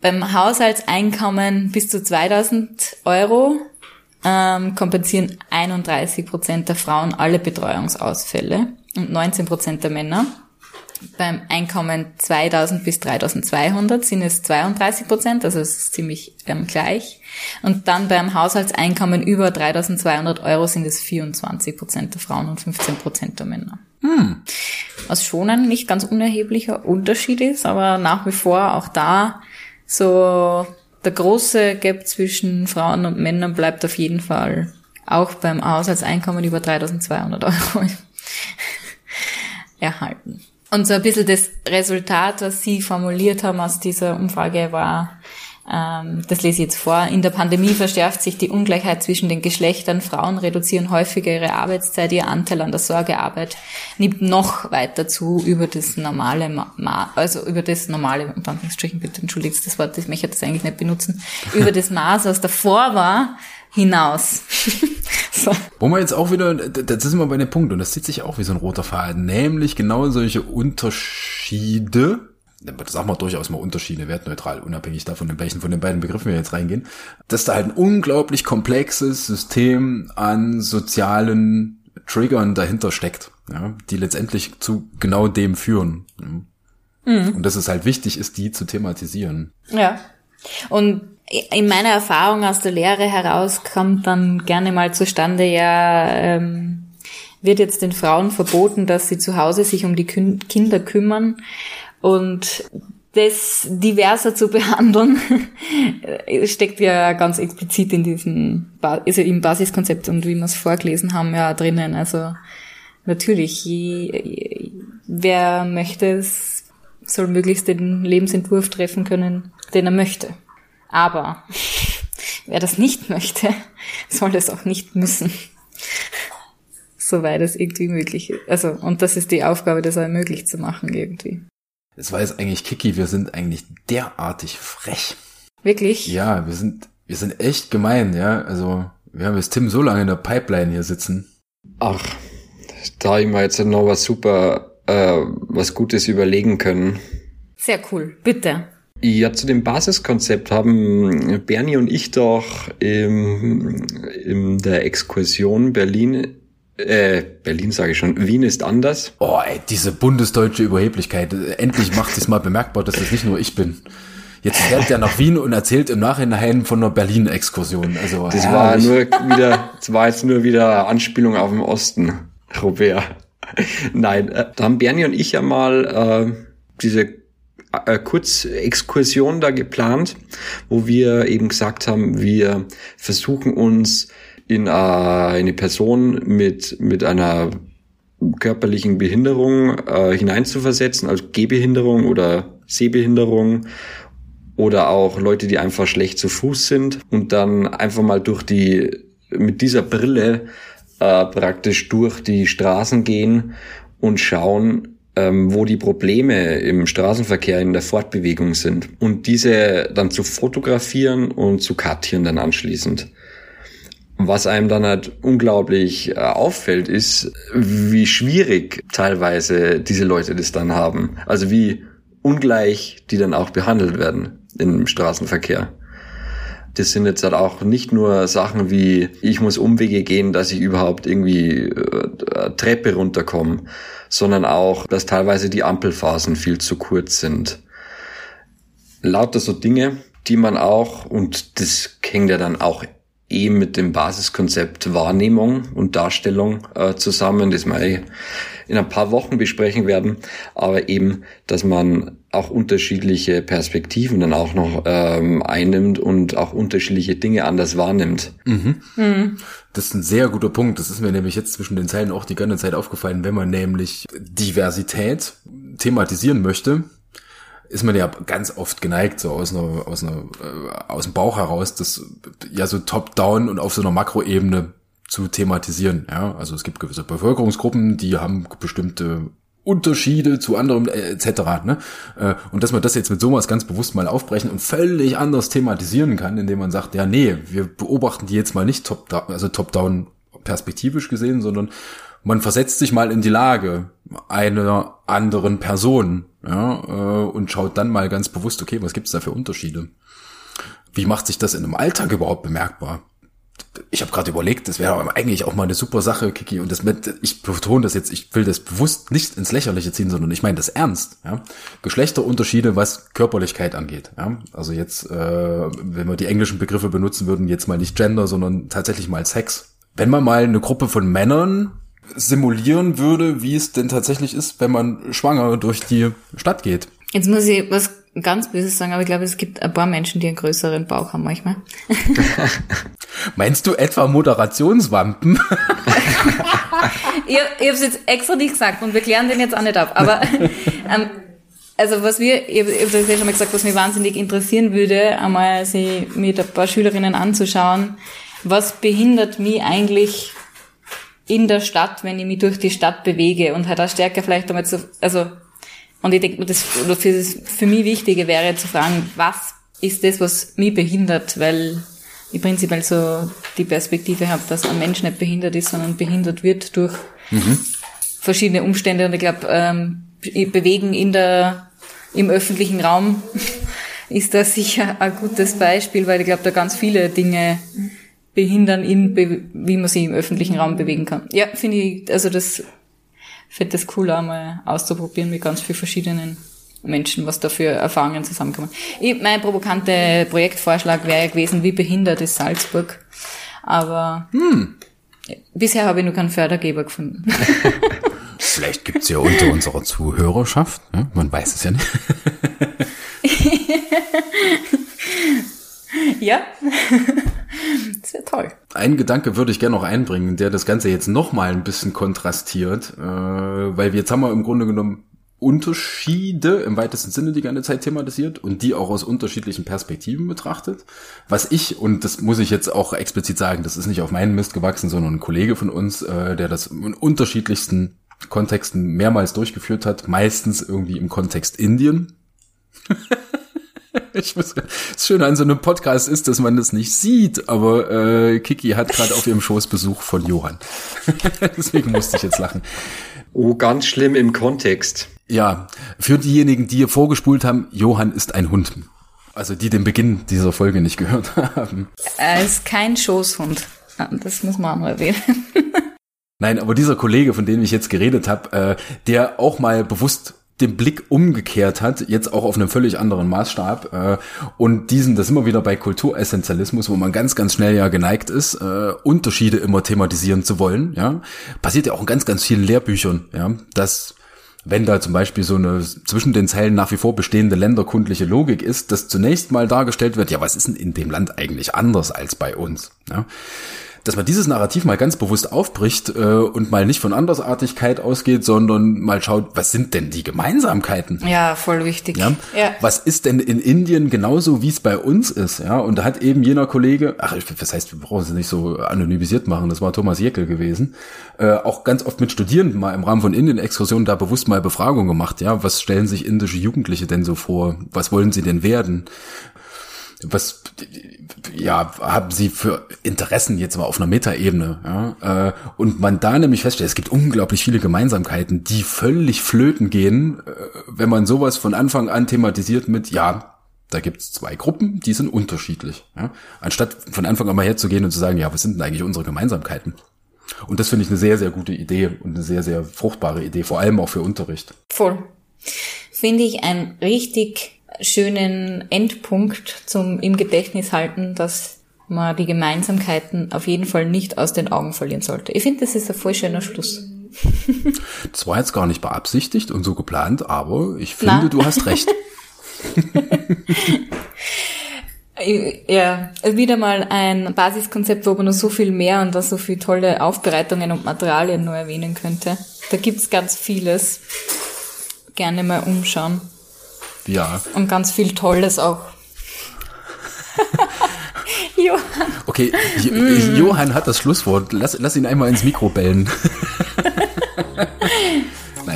[SPEAKER 3] Beim Haushaltseinkommen bis zu 2000 Euro ähm, kompensieren 31 Prozent der Frauen alle Betreuungsausfälle und 19 Prozent der Männer. beim Einkommen 2000 bis 3200 sind es 32 Prozent, also es ist ziemlich ähm, gleich. Und dann beim Haushaltseinkommen über 3200 Euro sind es 24 Prozent der Frauen und 15 Prozent der Männer. Hm. Was schon ein nicht ganz unerheblicher Unterschied ist, aber nach wie vor auch da so der große Gap zwischen Frauen und Männern bleibt auf jeden Fall auch beim Haushaltseinkommen über 3200 Euro erhalten. Und so ein bisschen das Resultat, was Sie formuliert haben aus dieser Umfrage war, das lese ich jetzt vor, in der Pandemie verschärft sich die Ungleichheit zwischen den Geschlechtern. Frauen reduzieren häufiger ihre Arbeitszeit, ihr Anteil an der Sorgearbeit nimmt noch weiter zu über das normale, Ma also über das normale, unter bitte entschuldigt das Wort, ich möchte das eigentlich nicht benutzen, über das Maß, was davor war, hinaus.
[SPEAKER 2] so. Wo man jetzt auch wieder, das ist immer bei dem Punkt, und das zieht sich auch wie so ein roter Faden, nämlich genau solche Unterschiede, sag mal durchaus mal Unterschiede, wertneutral, unabhängig davon, in welchen von den beiden Begriffen wir jetzt reingehen, dass da halt ein unglaublich komplexes System an sozialen Triggern dahinter steckt, ja, die letztendlich zu genau dem führen. Ja. Mhm. Und dass es halt wichtig ist, die zu thematisieren.
[SPEAKER 3] Ja. Und in meiner Erfahrung aus der Lehre heraus kommt dann gerne mal zustande, ja, ähm, wird jetzt den Frauen verboten, dass sie zu Hause sich um die Kinder kümmern und das diverser zu behandeln, steckt ja ganz explizit in diesem, also im Basiskonzept und wie wir es vorgelesen haben, ja drinnen. Also natürlich, je, wer möchte es, soll möglichst den Lebensentwurf treffen können, den er möchte. Aber wer das nicht möchte, soll es auch nicht müssen. Soweit es irgendwie möglich ist. Also, und das ist die Aufgabe, das auch möglich zu machen irgendwie.
[SPEAKER 2] Es weiß eigentlich Kiki, wir sind eigentlich derartig frech.
[SPEAKER 3] Wirklich?
[SPEAKER 2] Ja, wir sind, wir sind echt gemein, ja. Also, wir haben jetzt Tim so lange in der Pipeline hier sitzen.
[SPEAKER 4] Ach, da ich mir jetzt noch was super, äh, was Gutes überlegen können.
[SPEAKER 3] Sehr cool, bitte.
[SPEAKER 4] Ja, zu dem Basiskonzept haben Bernie und ich doch im, in der Exkursion Berlin äh, Berlin sage ich schon, Wien ist anders.
[SPEAKER 2] Oh, ey, diese bundesdeutsche Überheblichkeit. Endlich macht es mal bemerkbar, dass es nicht nur ich bin. Jetzt fährt er nach Wien und erzählt im Nachhinein von einer Berlin-Exkursion. Also,
[SPEAKER 4] das herrlich. war nur wieder, das war jetzt nur wieder Anspielung auf den Osten, Robert. Nein, äh, da haben Bernie und ich ja mal äh, diese äh, Kurzexkursion da geplant, wo wir eben gesagt haben, wir versuchen uns in äh, eine Person mit, mit einer körperlichen Behinderung äh, hineinzuversetzen, also Gehbehinderung oder Sehbehinderung oder auch Leute, die einfach schlecht zu Fuß sind und dann einfach mal durch die, mit dieser Brille äh, praktisch durch die Straßen gehen und schauen, ähm, wo die Probleme im Straßenverkehr in der Fortbewegung sind und diese dann zu fotografieren und zu kartieren dann anschließend. Was einem dann halt unglaublich äh, auffällt, ist, wie schwierig teilweise diese Leute das dann haben. Also wie ungleich die dann auch behandelt werden im Straßenverkehr. Das sind jetzt halt auch nicht nur Sachen wie, ich muss Umwege gehen, dass ich überhaupt irgendwie äh, Treppe runterkomme, sondern auch, dass teilweise die Ampelphasen viel zu kurz sind. Lauter so Dinge, die man auch, und das hängt ja dann auch eben mit dem Basiskonzept Wahrnehmung und Darstellung äh, zusammen, das wir in ein paar Wochen besprechen werden, aber eben, dass man auch unterschiedliche Perspektiven dann auch noch ähm, einnimmt und auch unterschiedliche Dinge anders wahrnimmt.
[SPEAKER 2] Mhm. Mhm. Das ist ein sehr guter Punkt. Das ist mir nämlich jetzt zwischen den Zeilen auch die ganze Zeit aufgefallen, wenn man nämlich Diversität thematisieren möchte, ist man ja ganz oft geneigt, so aus einer, aus einer, äh, aus dem Bauch heraus, das ja so top-down und auf so einer Makroebene zu thematisieren. Ja, also es gibt gewisse Bevölkerungsgruppen, die haben bestimmte Unterschiede zu anderen äh, etc. Ne? Äh, und dass man das jetzt mit sowas ganz bewusst mal aufbrechen und völlig anders thematisieren kann, indem man sagt, ja nee, wir beobachten die jetzt mal nicht top, also top-down perspektivisch gesehen, sondern man versetzt sich mal in die Lage einer anderen Person ja, äh, und schaut dann mal ganz bewusst, okay, was gibt's da für Unterschiede? Wie macht sich das in einem Alltag überhaupt bemerkbar? ich habe gerade überlegt, das wäre eigentlich auch mal eine super Sache, Kiki. Und das mit, ich betone das jetzt, ich will das bewusst nicht ins Lächerliche ziehen, sondern ich meine das ernst. Ja? Geschlechterunterschiede, was Körperlichkeit angeht. Ja? Also jetzt, äh, wenn wir die englischen Begriffe benutzen würden, jetzt mal nicht Gender, sondern tatsächlich mal Sex. Wenn man mal eine Gruppe von Männern simulieren würde, wie es denn tatsächlich ist, wenn man schwanger durch die Stadt geht.
[SPEAKER 3] Jetzt muss ich was ganz Böses sagen, aber ich glaube, es gibt ein paar Menschen, die einen größeren Bauch haben manchmal.
[SPEAKER 2] Meinst du etwa Moderationswampen?
[SPEAKER 3] ich, ich habe es jetzt extra nicht gesagt und wir klären den jetzt auch nicht ab. Aber ähm, also was wir, ich habe es ja schon mal gesagt, was mich wahnsinnig interessieren würde, einmal sich mit ein paar Schülerinnen anzuschauen, was behindert mich eigentlich in der Stadt, wenn ich mich durch die Stadt bewege und halt auch stärker vielleicht damit so, also und ich denke, das für, für mich Wichtige wäre zu fragen, was ist das, was mich behindert, weil ich prinzipiell so die Perspektive habe, dass ein Mensch nicht behindert ist, sondern behindert wird durch mhm. verschiedene Umstände. Und ich glaube, ähm, Bewegen in der, im öffentlichen Raum ist da sicher ein gutes Beispiel, weil ich glaube, da ganz viele Dinge behindern, in, wie man sich im öffentlichen Raum bewegen kann. Ja, finde ich, also das finde das cool, einmal auszuprobieren mit ganz vielen verschiedenen Menschen, was da für Erfahrungen zusammenkommen. Ich, mein provokante Projektvorschlag wäre gewesen, wie behindert ist Salzburg. Aber hm. bisher habe ich nur keinen Fördergeber gefunden.
[SPEAKER 2] Vielleicht gibt's ja unter unserer Zuhörerschaft, ne? man weiß es ja nicht.
[SPEAKER 3] ja, wäre toll.
[SPEAKER 2] Einen Gedanke würde ich gerne noch einbringen, der das Ganze jetzt noch mal ein bisschen kontrastiert, äh, weil wir jetzt haben wir im Grunde genommen Unterschiede im weitesten Sinne die ganze Zeit thematisiert und die auch aus unterschiedlichen Perspektiven betrachtet. Was ich, und das muss ich jetzt auch explizit sagen, das ist nicht auf meinen Mist gewachsen, sondern ein Kollege von uns, äh, der das in unterschiedlichsten Kontexten mehrmals durchgeführt hat, meistens irgendwie im Kontext Indien. ich muss, das Schöne an so einem Podcast ist, dass man das nicht sieht, aber äh, Kiki hat gerade auf ihrem Schoß Besuch von Johann. Deswegen musste ich jetzt lachen.
[SPEAKER 4] Oh, ganz schlimm im Kontext.
[SPEAKER 2] Ja, für diejenigen, die hier vorgespult haben, Johann ist ein Hund. Also die den Beginn dieser Folge nicht gehört haben.
[SPEAKER 3] Er ist kein Schoßhund. Das muss man auch noch erwähnen.
[SPEAKER 2] Nein, aber dieser Kollege, von dem ich jetzt geredet habe, äh, der auch mal bewusst den Blick umgekehrt hat, jetzt auch auf einem völlig anderen Maßstab äh, und diesen, das immer wieder bei Kulturessentialismus, wo man ganz, ganz schnell ja geneigt ist, äh, Unterschiede immer thematisieren zu wollen, ja, passiert ja auch in ganz, ganz vielen Lehrbüchern, ja, dass wenn da zum Beispiel so eine zwischen den Zeilen nach wie vor bestehende länderkundliche Logik ist, dass zunächst mal dargestellt wird, ja, was ist denn in dem Land eigentlich anders als bei uns? Ja? Dass man dieses Narrativ mal ganz bewusst aufbricht äh, und mal nicht von Andersartigkeit ausgeht, sondern mal schaut, was sind denn die Gemeinsamkeiten?
[SPEAKER 3] Ja, voll wichtig.
[SPEAKER 2] Ja? ja. Was ist denn in Indien genauso, wie es bei uns ist? Ja, und da hat eben jener Kollege, ach, das heißt, wir brauchen es nicht so anonymisiert machen, das war Thomas Jeckel gewesen, äh, auch ganz oft mit Studierenden mal im Rahmen von Indien-Exkursionen da bewusst mal Befragung gemacht. Ja, was stellen sich indische Jugendliche denn so vor? Was wollen sie denn werden? Was ja haben sie für Interessen jetzt mal auf einer Metaebene ja, äh, und man da nämlich feststellt, es gibt unglaublich viele Gemeinsamkeiten, die völlig flöten gehen, äh, wenn man sowas von Anfang an thematisiert mit ja da gibt's zwei Gruppen, die sind unterschiedlich. Ja? Anstatt von Anfang an mal herzugehen und zu sagen, ja, was sind denn eigentlich unsere Gemeinsamkeiten? Und das finde ich eine sehr, sehr gute Idee und eine sehr, sehr fruchtbare Idee, vor allem auch für Unterricht.
[SPEAKER 3] Voll. Finde ich ein richtig schönen Endpunkt zum im Gedächtnis halten, dass man die Gemeinsamkeiten auf jeden Fall nicht aus den Augen verlieren sollte. Ich finde, das ist ein voll schöner Schluss.
[SPEAKER 2] Das war jetzt gar nicht beabsichtigt und so geplant, aber ich finde, Na? du hast recht.
[SPEAKER 3] ja, wieder mal ein Basiskonzept, wo man noch so viel mehr und da so viele tolle Aufbereitungen und Materialien nur erwähnen könnte. Da gibt's ganz vieles. Gerne mal umschauen.
[SPEAKER 2] Ja.
[SPEAKER 3] Und ganz viel Tolles auch.
[SPEAKER 2] Johann. Okay, mm. Johann hat das Schlusswort. Lass, lass ihn einmal ins Mikro bellen.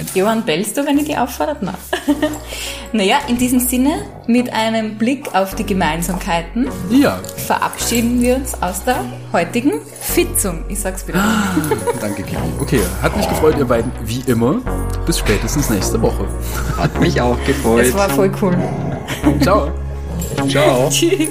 [SPEAKER 3] Nein. Johann, bellst du, wenn ich dich auffordert? Nein. naja, in diesem Sinne, mit einem Blick auf die Gemeinsamkeiten,
[SPEAKER 2] ja.
[SPEAKER 3] verabschieden wir uns aus der heutigen Fitzung. Ich sag's wieder. Ah,
[SPEAKER 2] danke, Kimi. Okay, hat mich gefreut, ihr beiden, wie immer. Bis spätestens nächste Woche.
[SPEAKER 4] Hat mich auch gefreut.
[SPEAKER 3] Es war voll cool.
[SPEAKER 2] Ciao.
[SPEAKER 4] Ciao. Tschüss.